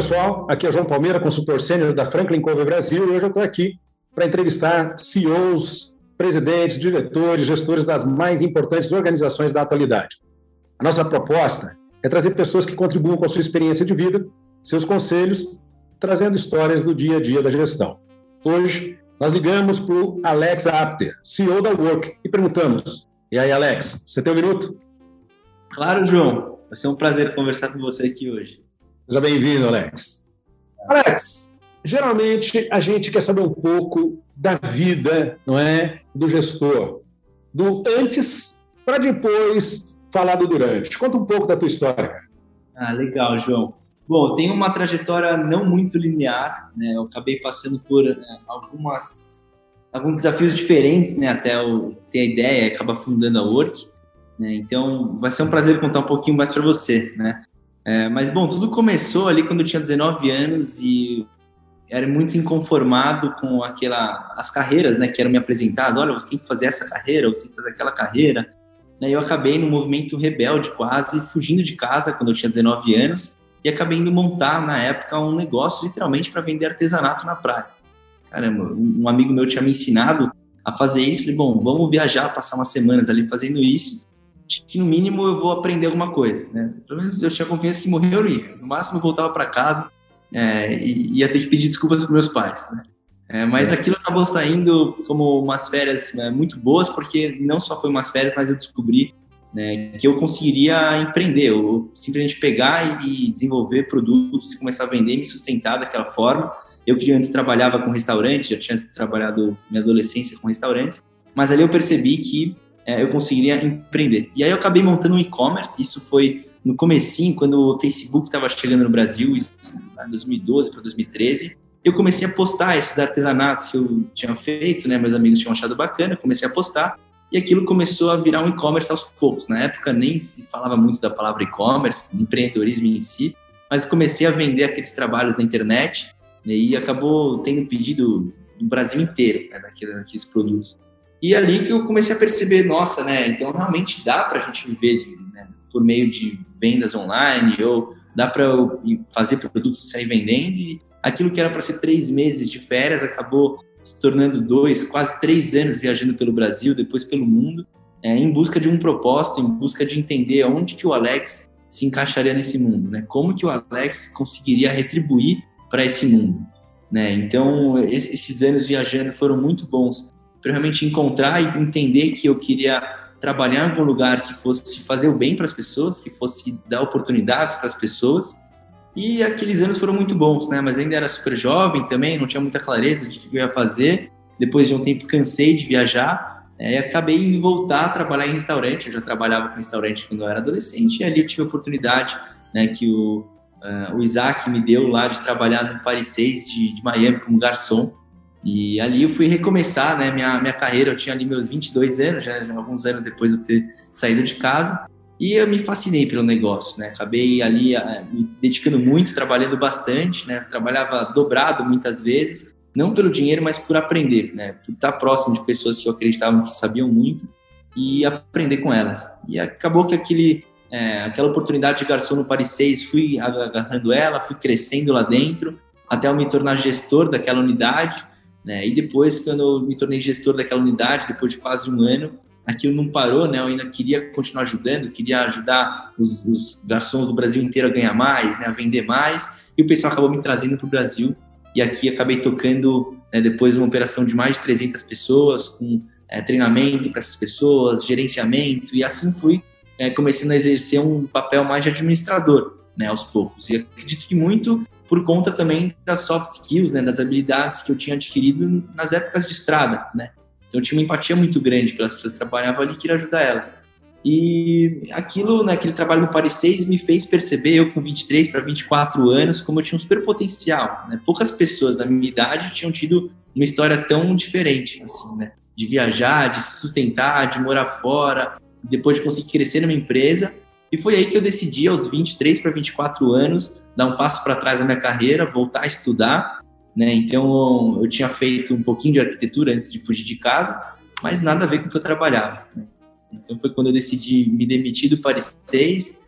Pessoal, aqui é João Palmeira, consultor sênior da Franklin Covey Brasil, e hoje eu estou aqui para entrevistar CEOs, presidentes, diretores, gestores das mais importantes organizações da atualidade. A nossa proposta é trazer pessoas que contribuam com a sua experiência de vida, seus conselhos, trazendo histórias do dia a dia da gestão. Hoje, nós ligamos para o Alex Apter, CEO da Work, e perguntamos: E aí, Alex, você tem um minuto? Claro, João. Vai ser um prazer conversar com você aqui hoje. Seja bem-vindo, Alex. Alex, geralmente a gente quer saber um pouco da vida, não é, do gestor, do antes para depois falar do durante. Conta um pouco da tua história. Ah, legal, João. Bom, tem uma trajetória não muito linear, né? Eu acabei passando por né, algumas alguns desafios diferentes, né? Até eu ter a ideia, acabar fundando a Work. Né? Então, vai ser um prazer contar um pouquinho mais para você, né? É, mas, bom, tudo começou ali quando eu tinha 19 anos e era muito inconformado com aquela, as carreiras né, que eram me apresentadas. Olha, você tem que fazer essa carreira, você tem que fazer aquela carreira. E eu acabei num movimento rebelde quase, fugindo de casa quando eu tinha 19 anos e acabei indo montar, na época, um negócio literalmente para vender artesanato na praia. Caramba, um amigo meu tinha me ensinado a fazer isso. Falei, bom, vamos viajar, passar umas semanas ali fazendo isso que no mínimo eu vou aprender alguma coisa, né? Pelo menos eu tinha confiança que morreu eu ia. No máximo eu voltava para casa é, e ia ter que pedir desculpas para meus pais, né? É, mas é. aquilo acabou saindo como umas férias né, muito boas, porque não só foi umas férias, mas eu descobri né, que eu conseguiria empreender, eu simplesmente pegar e desenvolver produtos e começar a vender e me sustentar daquela forma. Eu que antes trabalhava com restaurante, já tinha trabalhado minha adolescência com restaurantes, mas ali eu percebi que é, eu conseguiria empreender. E aí eu acabei montando um e-commerce, isso foi no comecinho, quando o Facebook estava chegando no Brasil, isso, em 2012 para 2013, eu comecei a postar esses artesanatos que eu tinha feito, né, meus amigos tinham achado bacana, eu comecei a postar, e aquilo começou a virar um e-commerce aos poucos. Na época nem se falava muito da palavra e-commerce, empreendedorismo em si, mas comecei a vender aqueles trabalhos na internet, né, e acabou tendo pedido no Brasil inteiro né, daqueles, daqueles produtos. E ali que eu comecei a perceber, nossa, né? Então realmente dá para a gente viver né, por meio de vendas online ou dá para fazer produtos sair vendendo e aquilo que era para ser três meses de férias acabou se tornando dois, quase três anos viajando pelo Brasil, depois pelo mundo, é, em busca de um propósito, em busca de entender onde que o Alex se encaixaria nesse mundo, né? Como que o Alex conseguiria retribuir para esse mundo, né? Então esses anos viajando foram muito bons para realmente encontrar e entender que eu queria trabalhar em algum lugar que fosse fazer o bem para as pessoas, que fosse dar oportunidades para as pessoas. E aqueles anos foram muito bons, né? Mas ainda era super jovem também, não tinha muita clareza de o que eu ia fazer. Depois de um tempo cansei de viajar é, e acabei em voltar a trabalhar em restaurante. Eu já trabalhava com restaurante quando eu era adolescente e ali eu tive a oportunidade, né, que o, uh, o Isaac me deu lá de trabalhar no Paris 6 de, de Miami como garçom. E ali eu fui recomeçar, né, minha, minha carreira, eu tinha ali meus 22 anos, já, alguns anos depois de eu ter saído de casa, e eu me fascinei pelo negócio, né, acabei ali uh, me dedicando muito, trabalhando bastante, né, trabalhava dobrado muitas vezes, não pelo dinheiro, mas por aprender, né, por estar próximo de pessoas que eu acreditava que sabiam muito e aprender com elas. E acabou que aquele, é, aquela oportunidade de garçom no Paris 6, fui agarrando ela, fui crescendo lá dentro, até eu me tornar gestor daquela unidade, né? E depois, quando eu me tornei gestor daquela unidade, depois de quase um ano, aquilo não parou, né? Eu ainda queria continuar ajudando, queria ajudar os, os garçons do Brasil inteiro a ganhar mais, né? a vender mais, e o pessoal acabou me trazendo para o Brasil, e aqui acabei tocando, né, depois uma operação de mais de 300 pessoas, com é, treinamento para essas pessoas, gerenciamento, e assim fui é, começando a exercer um papel mais de administrador, né, aos poucos. E acredito que muito por conta também das soft skills, né, das habilidades que eu tinha adquirido nas épocas de estrada, né. Então eu tinha uma empatia muito grande pelas pessoas que trabalhavam ali queria ajudar elas. E aquilo, né, trabalho no Paris 6, me fez perceber, eu com 23 para 24 anos, como eu tinha um super potencial. Né? Poucas pessoas da minha idade tinham tido uma história tão diferente, assim, né? De viajar, de se sustentar, de morar fora, depois de conseguir crescer numa empresa. E foi aí que eu decidi, aos 23 para 24 anos, dar um passo para trás na minha carreira, voltar a estudar. Né? Então, eu tinha feito um pouquinho de arquitetura antes de fugir de casa, mas nada a ver com o que eu trabalhava. Né? Então foi quando eu decidi me demitir do Paris 6,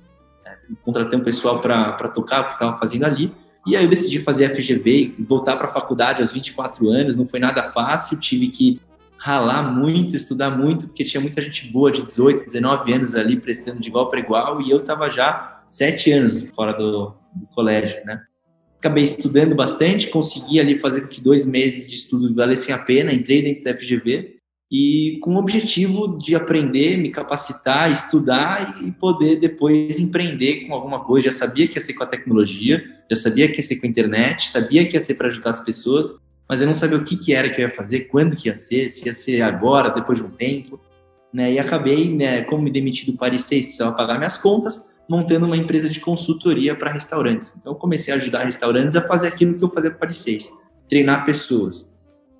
né, contratei um pessoal para tocar o que estava fazendo ali, e aí eu decidi fazer FGV e voltar para a faculdade aos 24 anos, não foi nada fácil, tive que ralar muito, estudar muito, porque tinha muita gente boa de 18, 19 anos ali prestando de igual para igual, e eu estava já sete anos fora do, do colégio, né? Acabei estudando bastante, consegui ali fazer com que dois meses de estudo valessem a pena, entrei dentro da FGV, e com o objetivo de aprender, me capacitar, estudar e poder depois empreender com alguma coisa. Já sabia que ia ser com a tecnologia, já sabia que ia ser com a internet, sabia que ia ser para ajudar as pessoas, mas eu não sabia o que, que era que eu ia fazer, quando que ia ser, se ia ser agora, depois de um tempo. Né? E acabei, né, como me demiti do Paris 6, precisava pagar minhas contas, montando uma empresa de consultoria para restaurantes. Então, eu comecei a ajudar restaurantes a fazer aquilo que eu fazia para Paris 6, treinar pessoas.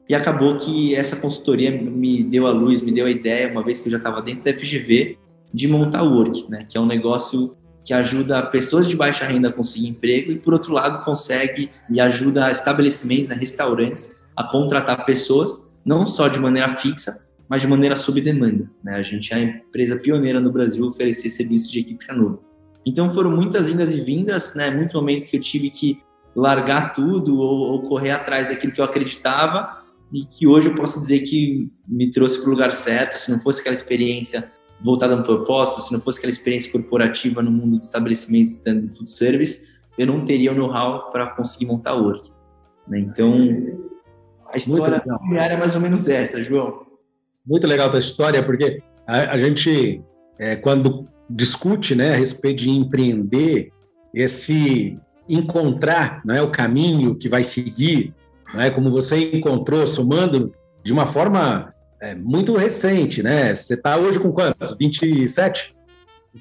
E acabou que essa consultoria me deu a luz, me deu a ideia, uma vez que eu já estava dentro da FGV, de montar o Work, né? que é um negócio que ajuda pessoas de baixa renda a conseguir emprego e, por outro lado, consegue e ajuda estabelecimentos, né, restaurantes, a contratar pessoas, não só de maneira fixa, mas de maneira sob demanda. Né? A gente é a empresa pioneira no Brasil a oferecer serviço de equipe canoa. Então foram muitas indas e vindas, né? muitos momentos que eu tive que largar tudo ou, ou correr atrás daquilo que eu acreditava e que hoje eu posso dizer que me trouxe para o lugar certo. Se não fosse aquela experiência voltada no propósito, se não fosse aquela experiência corporativa no mundo de estabelecimentos de food service, eu não teria o know-how para conseguir montar o Work. Né? Então, a história familiar é mais ou menos essa, João. Muito legal a tua história, porque a, a gente, é, quando discute né, a respeito de empreender, esse encontrar né, o caminho que vai seguir, né, como você encontrou, somando de uma forma é, muito recente, né? Você está hoje com quantos? 27?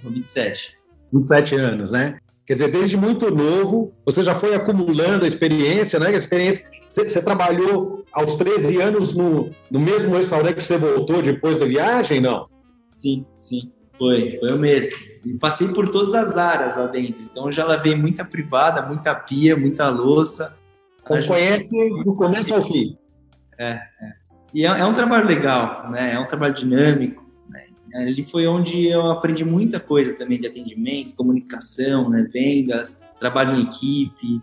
Com 27. 27 anos, né? Quer dizer, desde muito novo, você já foi acumulando a experiência, né? A experiência. Você, você trabalhou aos 13 anos no, no mesmo restaurante que você voltou depois da viagem, não? Sim, sim. Foi, foi eu mesmo. E passei por todas as áreas lá dentro. Então, já lavei muita privada, muita pia, muita louça. Então, conhece do começo ao fim. É, é. E é, é, um trabalho legal, né? É um trabalho dinâmico. Né? Foi onde eu aprendi muita coisa também de atendimento, comunicação, né? vendas, trabalho em equipe.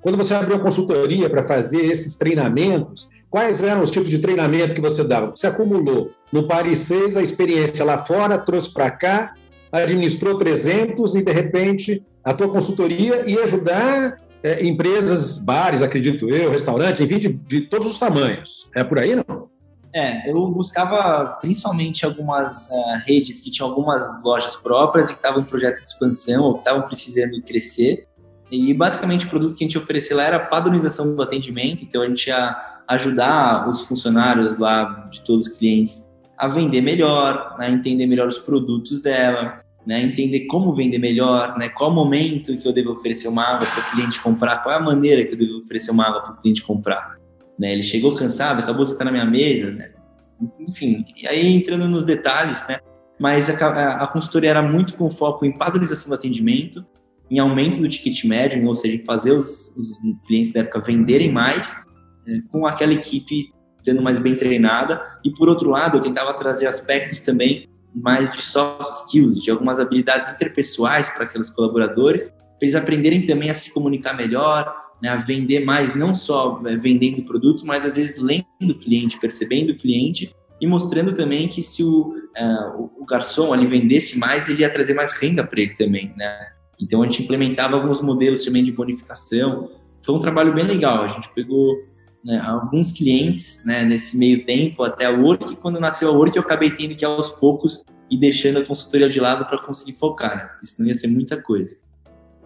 Quando você abriu a consultoria para fazer esses treinamentos, quais eram os tipos de treinamento que você dava? Você acumulou no Paris 6 a experiência lá fora, trouxe para cá, administrou 300 e, de repente, a tua consultoria ia ajudar é, empresas, bares, acredito eu, restaurantes, enfim, de, de todos os tamanhos. É por aí, não? É, eu buscava principalmente algumas uh, redes que tinham algumas lojas próprias e que estavam em projeto de expansão ou que estavam precisando crescer. E basicamente o produto que a gente oferecia lá era a padronização do atendimento, então a gente ia ajudar os funcionários lá de todos os clientes a vender melhor, a entender melhor os produtos dela, né, entender como vender melhor, né, qual momento que eu devo oferecer uma água para o cliente comprar, qual é a maneira que eu devo oferecer uma água para o cliente comprar. Né, ele chegou cansado, acabou de estar na minha mesa, né, enfim, e aí entrando nos detalhes, né, mas a, a, a, consultoria era muito com foco em padronização do atendimento, em aumento do ticket médio, ou seja, em fazer os, os clientes da época venderem mais, né, com aquela equipe tendo mais bem treinada, e por outro lado, eu tentava trazer aspectos também mais de soft skills, de algumas habilidades interpessoais para aqueles colaboradores, para eles aprenderem também a se comunicar melhor, né, a vender mais, não só é, vendendo produto, mas às vezes lendo o cliente, percebendo o cliente e mostrando também que se o, uh, o garçom ali vendesse mais, ele ia trazer mais renda para ele também, né? Então a gente implementava alguns modelos também de bonificação. Foi um trabalho bem legal. A gente pegou né, alguns clientes né, nesse meio tempo até a Work. E quando nasceu a Work, eu acabei tendo que aos poucos ir deixando a consultoria de lado para conseguir focar. Né? Isso não ia ser muita coisa.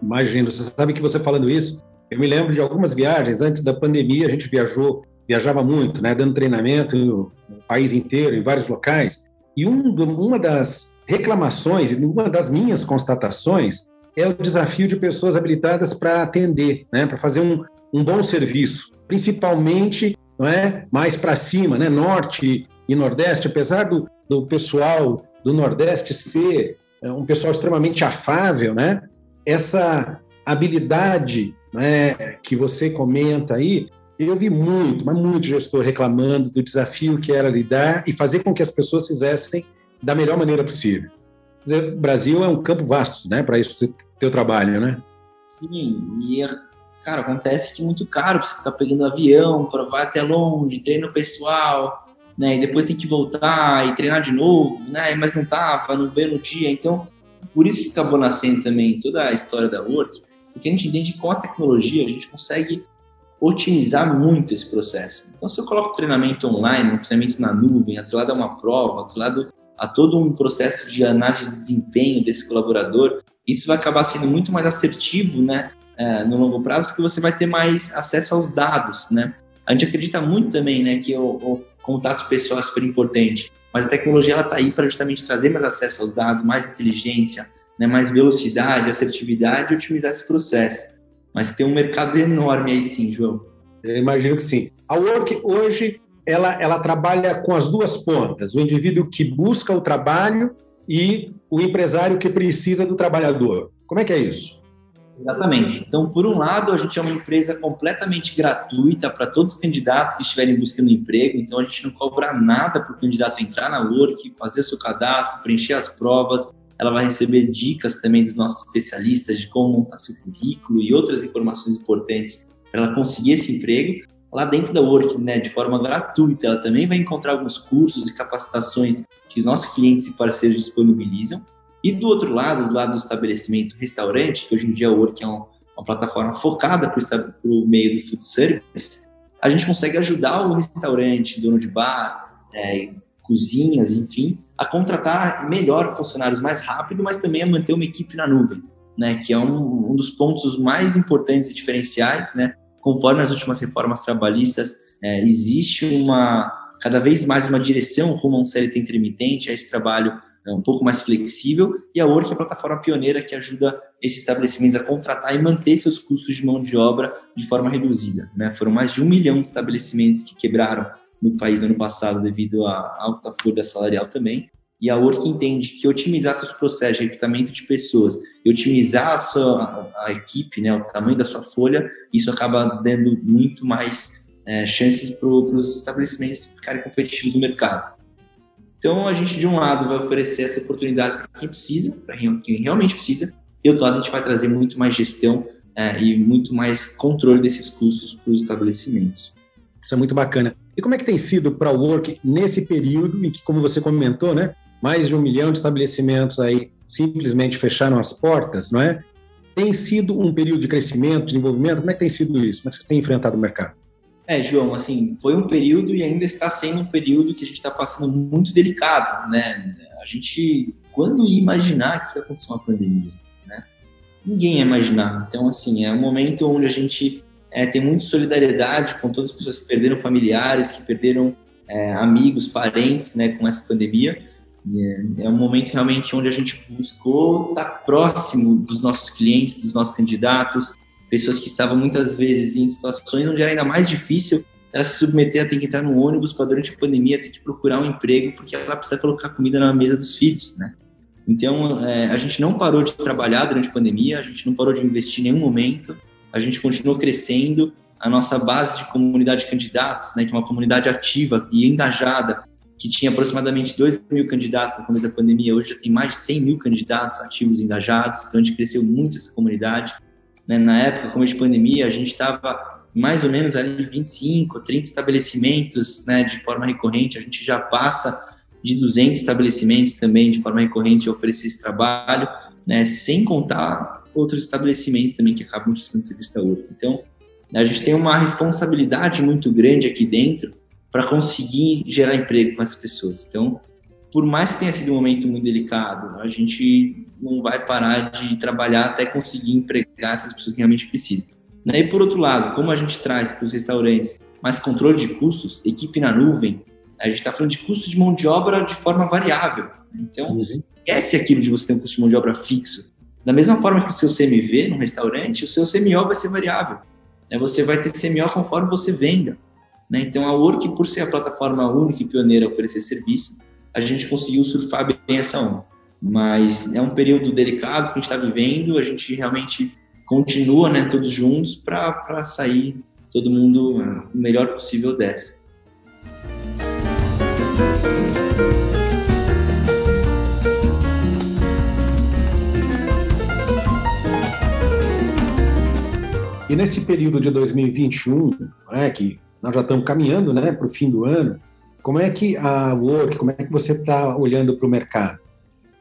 Imagino. Você sabe que você falando isso, eu me lembro de algumas viagens antes da pandemia. A gente viajou, viajava muito, né, dando treinamento no país inteiro, em vários locais. E um, uma das reclamações, uma das minhas constatações, é o desafio de pessoas habilitadas para atender, né, para fazer um, um bom serviço, principalmente não é, mais para cima, né, norte e nordeste, apesar do, do pessoal do nordeste ser é, um pessoal extremamente afável, né, essa habilidade né, que você comenta aí, eu vi muito, mas muito gestor reclamando do desafio que era lidar e fazer com que as pessoas fizessem da melhor maneira possível. Dizer, o Brasil é um campo vasto, né, para isso teu trabalho, né? Sim, e cara, acontece que é muito caro você ficar pegando avião para vai até longe, treino pessoal, né, e depois tem que voltar e treinar de novo, né, mas não tava, não veio no dia, então por isso que acabou nascendo também toda a história da Work, porque a gente entende que com a tecnologia a gente consegue otimizar muito esse processo. Então, se eu coloco treinamento online, um treinamento na nuvem, atrelado a uma prova, atrelado a todo um processo de análise de desempenho desse colaborador, isso vai acabar sendo muito mais assertivo, né, é, no longo prazo, porque você vai ter mais acesso aos dados, né. A gente acredita muito também, né, que o, o contato pessoal é super importante, mas a tecnologia ela está aí para justamente trazer mais acesso aos dados, mais inteligência, né, mais velocidade, assertividade e otimizar esse processo. Mas tem um mercado enorme aí sim, João. Eu imagino que sim. A Work hoje ela, ela trabalha com as duas pontas, o indivíduo que busca o trabalho e o empresário que precisa do trabalhador. Como é que é isso? Exatamente. Então, por um lado, a gente é uma empresa completamente gratuita para todos os candidatos que estiverem buscando emprego. Então, a gente não cobra nada para o candidato entrar na Work, fazer seu cadastro, preencher as provas. Ela vai receber dicas também dos nossos especialistas de como montar seu currículo e outras informações importantes para ela conseguir esse emprego. Lá dentro da Work, né, de forma gratuita, ela também vai encontrar alguns cursos e capacitações que os nossos clientes e parceiros disponibilizam. E do outro lado, do lado do estabelecimento restaurante, que hoje em dia a Work é uma, uma plataforma focada para o meio do food service, a gente consegue ajudar o restaurante, dono de bar, é, cozinhas, enfim, a contratar melhor funcionários mais rápido, mas também a manter uma equipe na nuvem, né, que é um, um dos pontos mais importantes e diferenciais, né, conforme as últimas reformas trabalhistas, é, existe uma cada vez mais uma direção rumo a um CLT intermitente, a esse trabalho é, um pouco mais flexível, e a Work é a plataforma pioneira que ajuda esses estabelecimentos a contratar e manter seus custos de mão de obra de forma reduzida. Né? Foram mais de um milhão de estabelecimentos que quebraram no país no ano passado devido à alta folha salarial também. E a Work entende que otimizar seus processos de recrutamento de pessoas e otimizar a sua a, equipe, né, o tamanho da sua folha, isso acaba dando muito mais é, chances para os estabelecimentos ficarem competitivos no mercado. Então, a gente, de um lado, vai oferecer essa oportunidade para quem precisa, para quem realmente precisa, e outro lado, a gente vai trazer muito mais gestão é, e muito mais controle desses custos para os estabelecimentos. Isso é muito bacana. E como é que tem sido para o Work nesse período em que, como você comentou, né, mais de um milhão de estabelecimentos aí simplesmente fecharam as portas, não é? Tem sido um período de crescimento, de desenvolvimento? Como é que tem sido isso? Como é que você tem enfrentado o mercado? É, João, assim, foi um período e ainda está sendo um período que a gente está passando muito delicado, né? A gente, quando ia imaginar que ia acontecer uma pandemia, né? Ninguém ia imaginar. Então, assim, é um momento onde a gente é, tem muita solidariedade com todas as pessoas que perderam familiares, que perderam é, amigos, parentes, né, com essa pandemia. É, é um momento realmente onde a gente buscou estar próximo dos nossos clientes, dos nossos candidatos, pessoas que estavam muitas vezes em situações onde era ainda mais difícil ela se submeter a ter que entrar no ônibus para durante a pandemia ter que procurar um emprego porque ela precisa colocar comida na mesa dos filhos, né? Então é, a gente não parou de trabalhar durante a pandemia, a gente não parou de investir em nenhum momento, a gente continuou crescendo, a nossa base de comunidade de candidatos, né, que é uma comunidade ativa e engajada, que tinha aproximadamente 2 mil candidatos no começo da pandemia, hoje já tem mais de 100 mil candidatos ativos engajados, então a gente cresceu muito essa comunidade. Né? Na época, como de pandemia, a gente estava mais ou menos ali 25, 30 estabelecimentos né, de forma recorrente, a gente já passa de 200 estabelecimentos também de forma recorrente a oferecer esse trabalho, né, sem contar outros estabelecimentos também que acabam prestando serviço da. Então, a gente tem uma responsabilidade muito grande aqui dentro para conseguir gerar emprego com essas pessoas. Então, por mais que tenha sido um momento muito delicado, a gente não vai parar de trabalhar até conseguir empregar essas pessoas que realmente precisam. Né? E por outro lado, como a gente traz para os restaurantes mais controle de custos, equipe na nuvem, A gente está falando de custo de mão de obra de forma variável. Então, uhum. esquece aquilo de você ter um custo de mão de obra fixo. Da mesma forma que o seu CMV no restaurante, o seu CMO vai ser variável. Né? Você vai ter CMO conforme você venda. Né? Então, a Work, por ser a plataforma única e pioneira a oferecer serviço, a gente conseguiu surfar bem essa onda. Mas é um período delicado que a gente está vivendo, a gente realmente continua né, todos juntos para sair todo mundo o melhor possível dessa. E nesse período de 2021, né, que nós já estamos caminhando né, para o fim do ano, como é que a Work, como é que você está olhando para o mercado?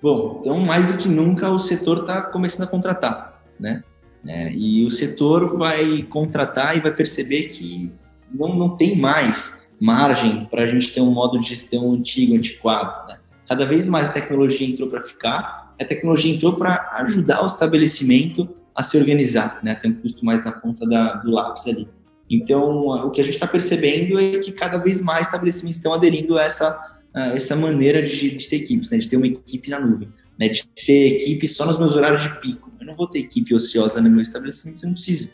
Bom, então mais do que nunca o setor está começando a contratar, né? É, e o setor vai contratar e vai perceber que não, não tem mais margem para a gente ter um modo de gestão antigo, antiquado. Né? Cada vez mais a tecnologia entrou para ficar, a tecnologia entrou para ajudar o estabelecimento a se organizar, né? Tem um custo mais na ponta da, do lápis ali. Então, o que a gente está percebendo é que cada vez mais estabelecimentos estão aderindo a essa, essa maneira de, de, ter equipes, né? de ter uma equipe na nuvem, né? de ter equipe só nos meus horários de pico. Eu não vou ter equipe ociosa no meu estabelecimento se não preciso.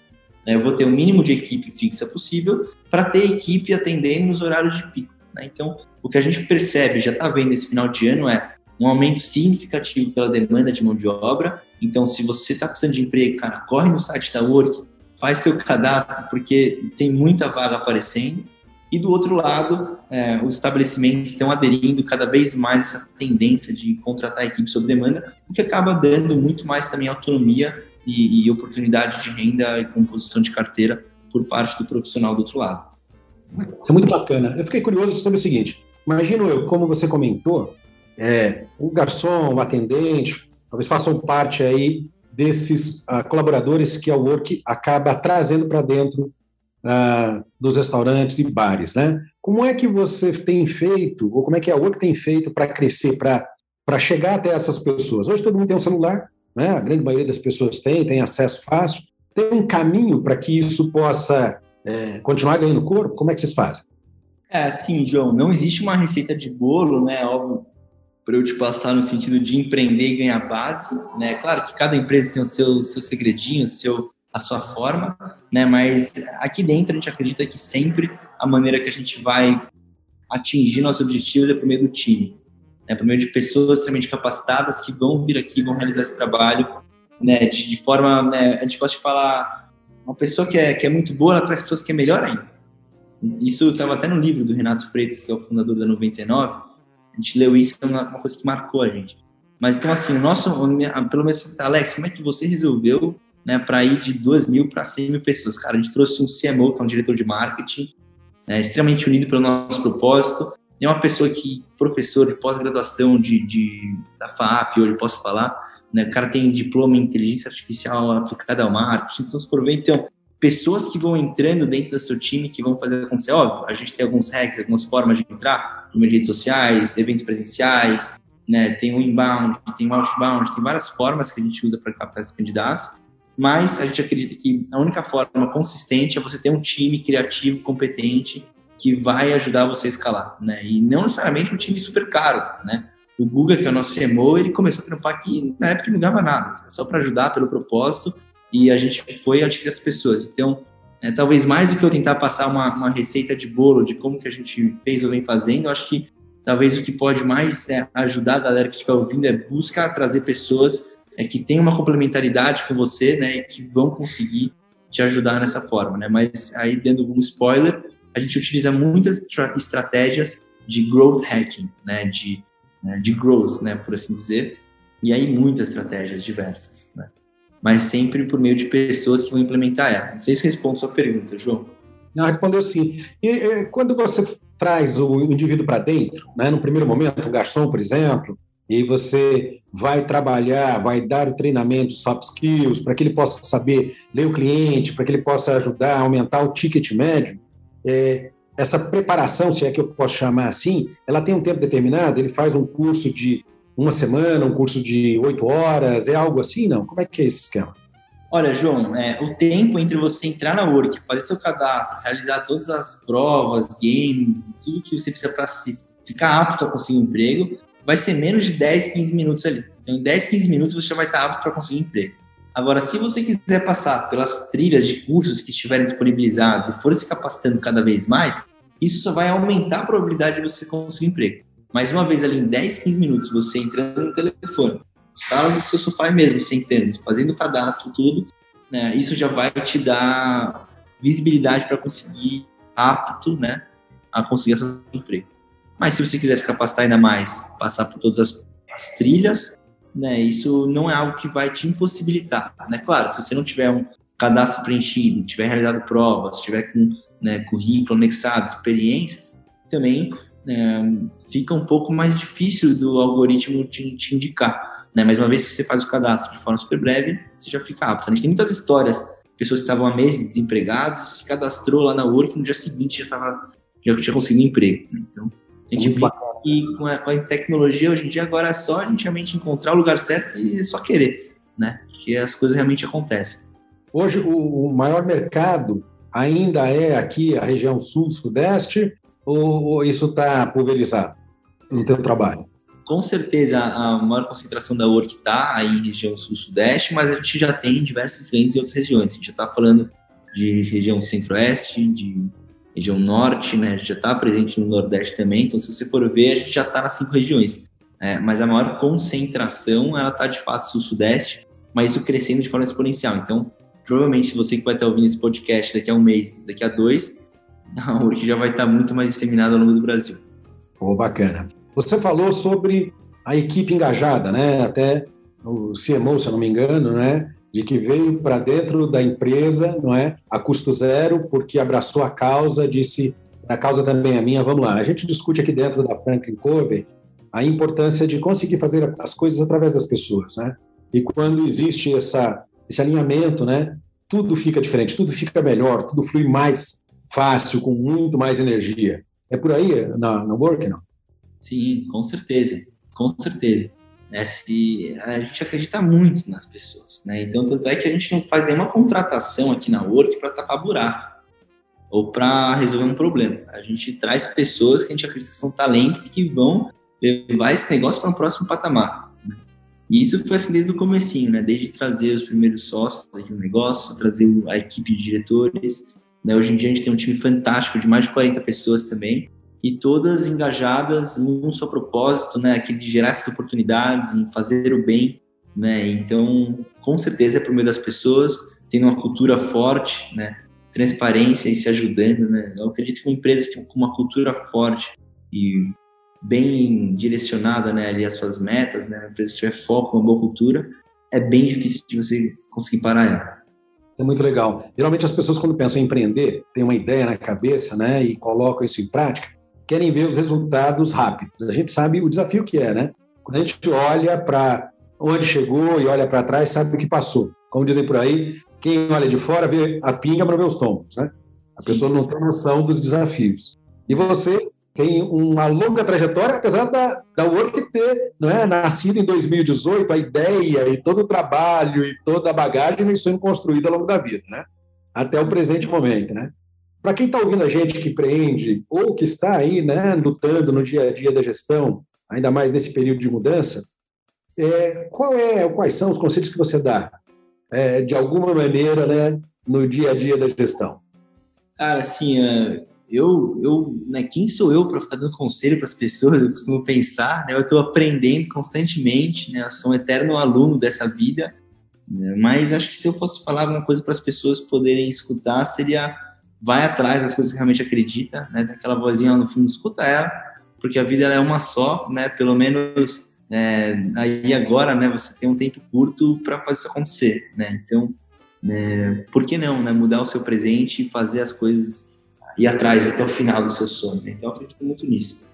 Né? Eu vou ter o mínimo de equipe fixa possível para ter equipe atendendo nos horários de pico. Né? Então, o que a gente percebe, já está vendo esse final de ano, é um aumento significativo pela demanda de mão de obra. Então, se você está precisando de emprego, cara, corre no site da Work, faz seu cadastro, porque tem muita vaga aparecendo. E do outro lado, é, os estabelecimentos estão aderindo cada vez mais a essa tendência de contratar equipe sob demanda, o que acaba dando muito mais também autonomia e, e oportunidade de renda e composição de carteira por parte do profissional do outro lado. Isso é muito bacana. Eu fiquei curioso sobre o seguinte: imagino eu, como você comentou, é, o garçom, o atendente, talvez façam parte aí desses uh, colaboradores que a Work acaba trazendo para dentro uh, dos restaurantes e bares, né? Como é que você tem feito, ou como é que a Work tem feito para crescer, para chegar até essas pessoas? Hoje todo mundo tem um celular, né? A grande maioria das pessoas tem, tem acesso fácil. Tem um caminho para que isso possa é, continuar ganhando corpo? Como é que vocês fazem? É, assim, João, não existe uma receita de bolo, né? Óbvio, para eu te passar no sentido de empreender e ganhar base, né? Claro que cada empresa tem o seu, seu segredinho, o seu, a sua forma, né? Mas aqui dentro a gente acredita que sempre a maneira que a gente vai atingir nossos objetivos é por meio do time, né? Por meio de pessoas extremamente capacitadas que vão vir aqui, vão realizar esse trabalho, né? De, de forma, né? A gente gosta de falar, uma pessoa que é, que é muito boa, ela traz pessoas que é melhor ainda. Isso estava até no livro do Renato Freitas, que é o fundador da 99, a gente leu isso, é uma, coisa que marcou a gente. Mas então, assim, o nosso, pelo menos, Alex, como é que você resolveu né, para ir de 2 mil para 100 mil pessoas? Cara, a gente trouxe um CMO, que é um diretor de marketing, né, extremamente unido pelo nosso propósito. É uma pessoa que, professor de pós-graduação de, de, da FAP, hoje posso falar, né, o cara tem diploma em inteligência artificial aplicada ao marketing. Se for ver, então, pessoas que vão entrando dentro do seu time que vão fazer acontecer. Óbvio, a gente tem alguns hacks, algumas formas de entrar, em redes sociais, eventos presenciais, né? Tem o inbound, tem o outbound, tem várias formas que a gente usa para captar esses candidatos. Mas a gente acredita que a única forma consistente é você ter um time criativo, competente, que vai ajudar você a escalar, né? E não necessariamente um time super caro, né? O Guga, que é o nosso CMO, ele começou a trampar aqui na época não ganhava nada, só para ajudar pelo propósito e a gente foi adquirir as pessoas. Então, é, talvez mais do que eu tentar passar uma, uma, receita de bolo de como que a gente fez ou vem fazendo, eu acho que talvez o que pode mais é, ajudar a galera que estiver ouvindo é buscar trazer pessoas é, que têm uma complementaridade com você, né, e que vão conseguir te ajudar nessa forma, né? Mas aí dando um spoiler, a gente utiliza muitas estratégias de growth hacking, né, de né, de growth, né, por assim dizer, e aí muitas estratégias diversas, né? mas sempre por meio de pessoas que vão implementar ela. Não sei se respondo sua pergunta, João. Não, respondeu sim. E, e quando você traz o indivíduo para dentro, né, no primeiro momento, o garçom, por exemplo, e você vai trabalhar, vai dar o treinamento soft skills para que ele possa saber ler o cliente, para que ele possa ajudar a aumentar o ticket médio, é, essa preparação, se é que eu posso chamar assim, ela tem um tempo determinado, ele faz um curso de uma semana, um curso de oito horas, é algo assim, não? Como é que é esse esquema? Olha, João, é, o tempo entre você entrar na Work, fazer seu cadastro, realizar todas as provas, games, tudo que você precisa para ficar apto a conseguir um emprego, vai ser menos de 10, 15 minutos ali. Então, em 10, 15 minutos você já vai estar apto para conseguir emprego. Agora, se você quiser passar pelas trilhas de cursos que estiverem disponibilizados e for se capacitando cada vez mais, isso só vai aumentar a probabilidade de você conseguir emprego. Mais uma vez, ali em 10, 15 minutos, você entrando no telefone, sala do seu sofá mesmo, sentando, fazendo cadastro, tudo, né, isso já vai te dar visibilidade para conseguir apto, né, a conseguir esse emprego. Mas se você quiser se capacitar ainda mais, passar por todas as, as trilhas, né, isso não é algo que vai te impossibilitar, né? Claro, se você não tiver um cadastro preenchido, tiver realizado provas, tiver com né, currículo anexado, experiências, também né, fica um pouco mais difícil do algoritmo te, te indicar. Né? Mas uma vez que você faz o cadastro de forma super breve, você já fica apto. A gente tem muitas histórias, pessoas que estavam há meses desempregados, se cadastrou lá na Work e no dia seguinte já, tava, já tinha conseguido um emprego. Né? Então, a gente e com a, com a, tecnologia hoje em dia agora é só a gente realmente encontrar o lugar certo e só querer, né? Que as coisas realmente acontecem. Hoje o, o maior mercado ainda é aqui a região sul-sudeste ou, ou isso está pulverizado no teu trabalho? com certeza a maior concentração da Work está aí em região sul-sudeste, mas a gente já tem diversos clientes em outras regiões. A gente já está falando de região centro-oeste, de região norte, né? A gente já está presente no nordeste também. Então, se você for ver, a gente já está nas cinco regiões. É, mas a maior concentração, ela está de fato sul-sudeste, mas isso crescendo de forma exponencial. Então, provavelmente, você que vai estar ouvindo esse podcast daqui a um mês, daqui a dois, a Work já vai estar muito mais disseminada ao longo do Brasil. Oh, bacana. Você falou sobre a equipe engajada, né? Até o CMO, se eu não me engano, né? De que veio para dentro da empresa, não é? A custo zero, porque abraçou a causa, disse a causa também é minha, vamos lá. A gente discute aqui dentro da Franklin Covey a importância de conseguir fazer as coisas através das pessoas, né? E quando existe essa, esse alinhamento, né? Tudo fica diferente, tudo fica melhor, tudo flui mais fácil, com muito mais energia. É por aí na, na Work, não? Sim, com certeza, com certeza. É, se, a gente acredita muito nas pessoas, né? Então, tanto é que a gente não faz nenhuma contratação aqui na Word para tapar buraco ou para resolver um problema. A gente traz pessoas que a gente acredita que são talentos que vão levar esse negócio para um próximo patamar. Né? E isso foi assim desde o comecinho, né? Desde trazer os primeiros sócios aqui no negócio, trazer a equipe de diretores. Né? Hoje em dia a gente tem um time fantástico de mais de 40 pessoas também e todas engajadas em um só propósito, né, aquele de gerar essas oportunidades, em fazer o bem, né? Então, com certeza é por meio das pessoas, tendo uma cultura forte, né, transparência e se ajudando, né? Eu acredito que uma empresa com uma cultura forte e bem direcionada, né, ali às suas metas, né, uma empresa que tiver foco, uma boa cultura, é bem difícil de você conseguir parar ela. É muito legal. Geralmente as pessoas quando pensam em empreender, têm uma ideia na cabeça, né, e colocam isso em prática, querem ver os resultados rápidos. A gente sabe o desafio que é, né? Quando a gente olha para onde chegou e olha para trás, sabe o que passou. Como dizem por aí, quem olha de fora vê a pinga para ver os tombos, né? A Sim. pessoa não tem noção dos desafios. E você tem uma longa trajetória, apesar da, da Work ter não é, nascido em 2018, a ideia e todo o trabalho e toda a bagagem vem sendo construída ao longo da vida, né? Até o presente momento, né? Para quem está ouvindo a gente que empreende ou que está aí, né, lutando no dia a dia da gestão, ainda mais nesse período de mudança, é, qual é, quais são os conselhos que você dá, é, de alguma maneira, né, no dia a dia da gestão? Cara, assim, é, eu, eu, né, quem sou eu para ficar dando conselho para as pessoas? Eu costumo pensar, né, eu estou aprendendo constantemente, né, eu sou um eterno aluno dessa vida, né, mas acho que se eu fosse falar alguma coisa para as pessoas poderem escutar, seria vai atrás das coisas que realmente acredita, né? Daquela vozinha lá no fundo, escuta ela, porque a vida é uma só, né? Pelo menos é, aí agora, né? Você tem um tempo curto para fazer isso acontecer, né? Então, é, por que não, né? Mudar o seu presente e fazer as coisas ir atrás até o final do seu sonho. Né? Então, eu acredito muito nisso.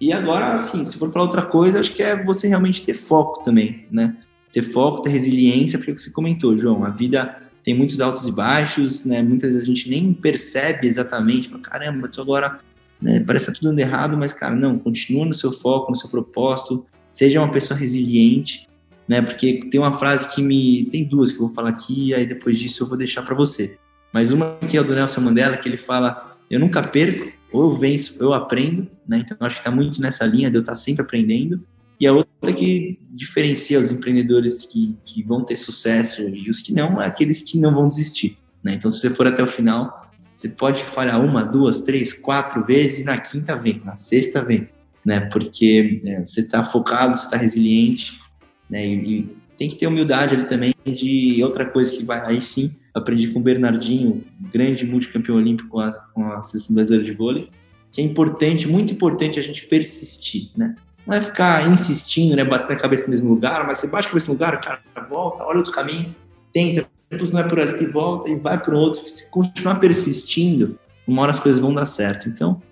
E agora, assim, se for falar outra coisa, acho que é você realmente ter foco também, né? Ter foco, ter resiliência, porque você comentou, João, a vida tem muitos altos e baixos, né? Muitas vezes a gente nem percebe exatamente, fala, caramba, tô agora, né? Parece que tá tudo dando errado, mas, cara, não, continua no seu foco, no seu propósito, seja uma pessoa resiliente, né? Porque tem uma frase que me. Tem duas que eu vou falar aqui, aí depois disso eu vou deixar para você. Mas uma que é do Nelson Mandela, que ele fala: Eu nunca perco, ou eu venço, ou eu aprendo, né? Então eu acho que está muito nessa linha de eu estar tá sempre aprendendo. E a outra que diferencia os empreendedores que, que vão ter sucesso e os que não, é aqueles que não vão desistir. Né? Então, se você for até o final, você pode falhar uma, duas, três, quatro vezes na quinta vem, na sexta vem. Né? Porque é, você está focado, você está resiliente. Né? E, e, tem que ter humildade ali também de outra coisa que vai. Aí sim, aprendi com o Bernardinho, grande multicampeão olímpico com a, com a seleção brasileira de vôlei, que é importante, muito importante a gente persistir. Né? Não é ficar insistindo, né? Bater a cabeça no mesmo lugar, mas você bate a cabeça no lugar, o cara volta, olha outro caminho, tenta, tudo não é por ali que volta e vai para outro. Se continuar persistindo, uma hora as coisas vão dar certo. Então,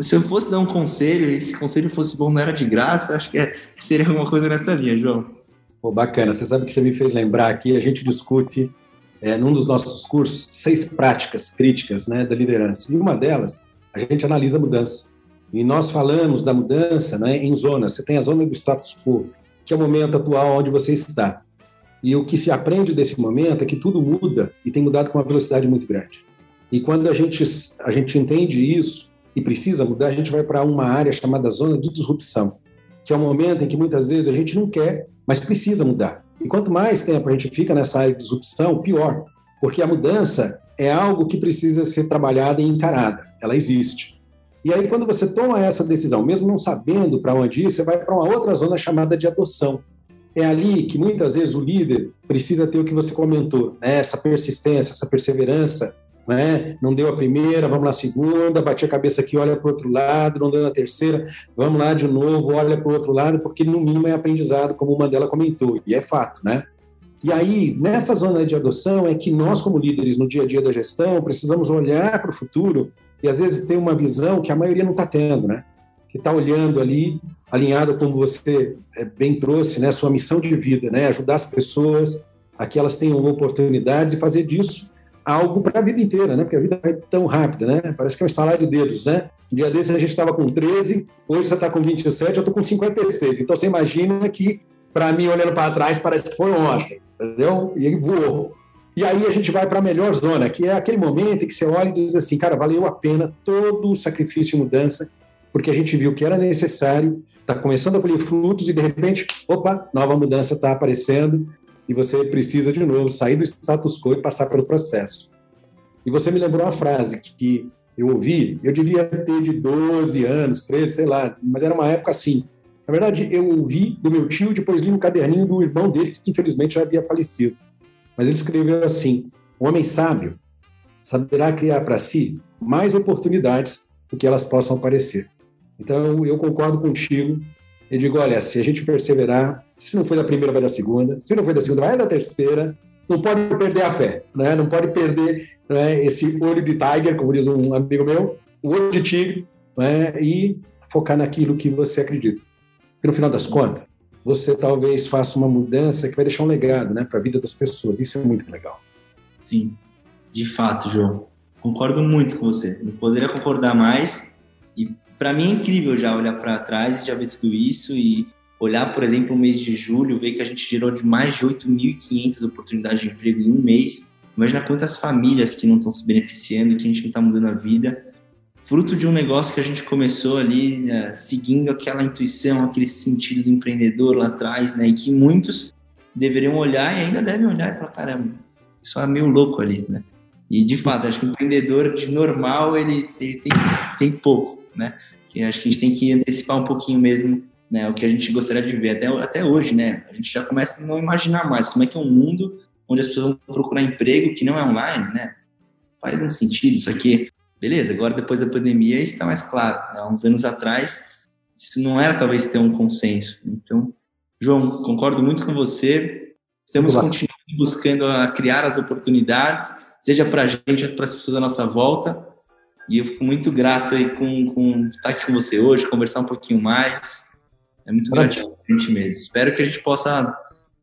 se eu fosse dar um conselho, e esse conselho fosse bom, não era de graça, acho que é, seria alguma coisa nessa linha, João. Pô, bacana. Você sabe que você me fez lembrar aqui, a gente discute é, num dos nossos cursos seis práticas críticas né, da liderança. E uma delas, a gente analisa a mudança. E nós falamos da mudança né, em zonas. Você tem a zona do status quo, que é o momento atual onde você está. E o que se aprende desse momento é que tudo muda e tem mudado com uma velocidade muito grande. E quando a gente, a gente entende isso e precisa mudar, a gente vai para uma área chamada zona de disrupção, que é o momento em que muitas vezes a gente não quer, mas precisa mudar. E quanto mais tempo a gente fica nessa área de disrupção, pior, porque a mudança é algo que precisa ser trabalhada e encarada. Ela existe. E aí, quando você toma essa decisão, mesmo não sabendo para onde ir, você vai para uma outra zona chamada de adoção. É ali que muitas vezes o líder precisa ter o que você comentou, né? essa persistência, essa perseverança. Né? Não deu a primeira, vamos na segunda, bati a cabeça aqui, olha para o outro lado, não deu na terceira, vamos lá de novo, olha para o outro lado, porque no mínimo é aprendizado, como uma dela comentou, e é fato, né? E aí, nessa zona de adoção, é que nós, como líderes no dia a dia da gestão, precisamos olhar para o futuro e às vezes tem uma visão que a maioria não está tendo, né? Que está olhando ali, alinhado como você é, bem trouxe, né? Sua missão de vida, né? Ajudar as pessoas a que elas tenham oportunidades e fazer disso algo para a vida inteira, né? Porque a vida vai tão rápida, né? Parece que é um estalar de dedos, né? Um dia desse a gente estava com 13, hoje você está com 27, eu estou com 56. Então você imagina que, para mim, olhando para trás, parece que foi ontem, entendeu? E voou. E aí a gente vai para a melhor zona, que é aquele momento em que você olha e diz assim, cara, valeu a pena todo o sacrifício e mudança, porque a gente viu que era necessário, está começando a colher frutos e de repente, opa, nova mudança está aparecendo e você precisa de novo sair do status quo e passar pelo processo. E você me lembrou uma frase que eu ouvi, eu devia ter de 12 anos, 13, sei lá, mas era uma época assim. Na verdade, eu ouvi do meu tio, depois li no caderninho do irmão dele, que infelizmente já havia falecido. Mas ele escreveu assim: o homem sábio saberá criar para si mais oportunidades do que elas possam aparecer. Então, eu concordo contigo. Eu digo: olha, se a gente perseverar, se não foi da primeira, vai da segunda, se não foi da segunda, vai da terceira. Não pode perder a fé, né? não pode perder né, esse olho de tiger, como diz um amigo meu, o olho de tigre, né, e focar naquilo que você acredita. E no final das contas, você talvez faça uma mudança que vai deixar um legado né, para a vida das pessoas. Isso é muito legal. Sim, de fato, João. Concordo muito com você. Não poderia concordar mais. E para mim é incrível já olhar para trás e já ver tudo isso e olhar, por exemplo, o mês de julho, ver que a gente gerou de mais de 8.500 oportunidades de emprego em um mês. Imagina quantas famílias que não estão se beneficiando, que a gente não está mudando a vida fruto de um negócio que a gente começou ali, né, seguindo aquela intuição, aquele sentido do empreendedor lá atrás, né, e que muitos deveriam olhar e ainda devem olhar e falar, caramba, isso é meio louco ali, né? E de fato, acho que o empreendedor de normal ele, ele tem, tem pouco, né? E acho que a gente tem que antecipar um pouquinho mesmo, né, o que a gente gostaria de ver até, até hoje, né? A gente já começa a não imaginar mais como é que é um mundo onde as pessoas vão procurar emprego que não é online, né? Faz um sentido isso aqui Beleza, agora depois da pandemia isso está mais claro. Há né? uns anos atrás, isso não era talvez ter um consenso. Então, João, concordo muito com você. Estamos continuando buscando a criar as oportunidades, seja para a gente para as pessoas à nossa volta. E eu fico muito grato aí com, com estar aqui com você hoje, conversar um pouquinho mais. É muito gratificante mesmo. Espero que a gente possa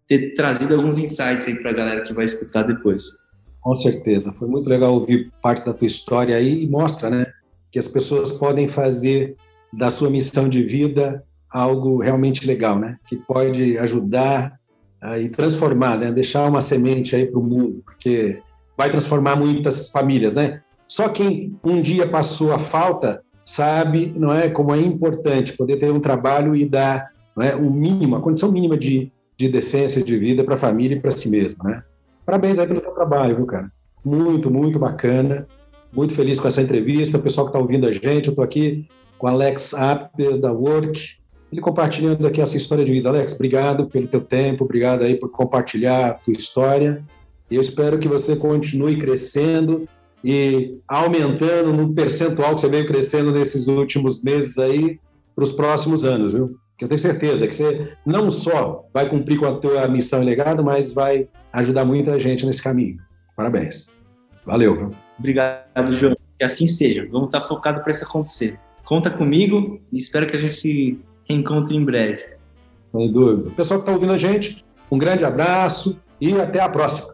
ter trazido alguns insights aí para a galera que vai escutar depois. Com certeza. Foi muito legal ouvir parte da tua história aí e mostra, né, que as pessoas podem fazer da sua missão de vida algo realmente legal, né? Que pode ajudar e transformar, né? deixar uma semente aí para o mundo, porque vai transformar muitas famílias, né? Só quem um dia passou a falta sabe, não é, como é importante poder ter um trabalho e dar, não é, o mínimo, a condição mínima de, de decência de vida para a família e para si mesmo, né? Parabéns aí pelo teu trabalho, viu, cara? Muito, muito bacana. Muito feliz com essa entrevista. O pessoal que está ouvindo a gente, eu estou aqui com o Alex Apter, da Work, ele compartilhando aqui essa história de vida. Alex, obrigado pelo teu tempo, obrigado aí por compartilhar a tua história. E eu espero que você continue crescendo e aumentando no percentual que você veio crescendo nesses últimos meses aí para os próximos anos, viu? Que eu tenho certeza que você não só vai cumprir com a tua missão e legado, mas vai ajudar muita gente nesse caminho. Parabéns. Valeu. Viu? Obrigado, João. Que assim seja. Vamos estar focados para isso acontecer. Conta comigo e espero que a gente se reencontre em breve. Sem dúvida. Pessoal que está ouvindo a gente, um grande abraço e até a próxima.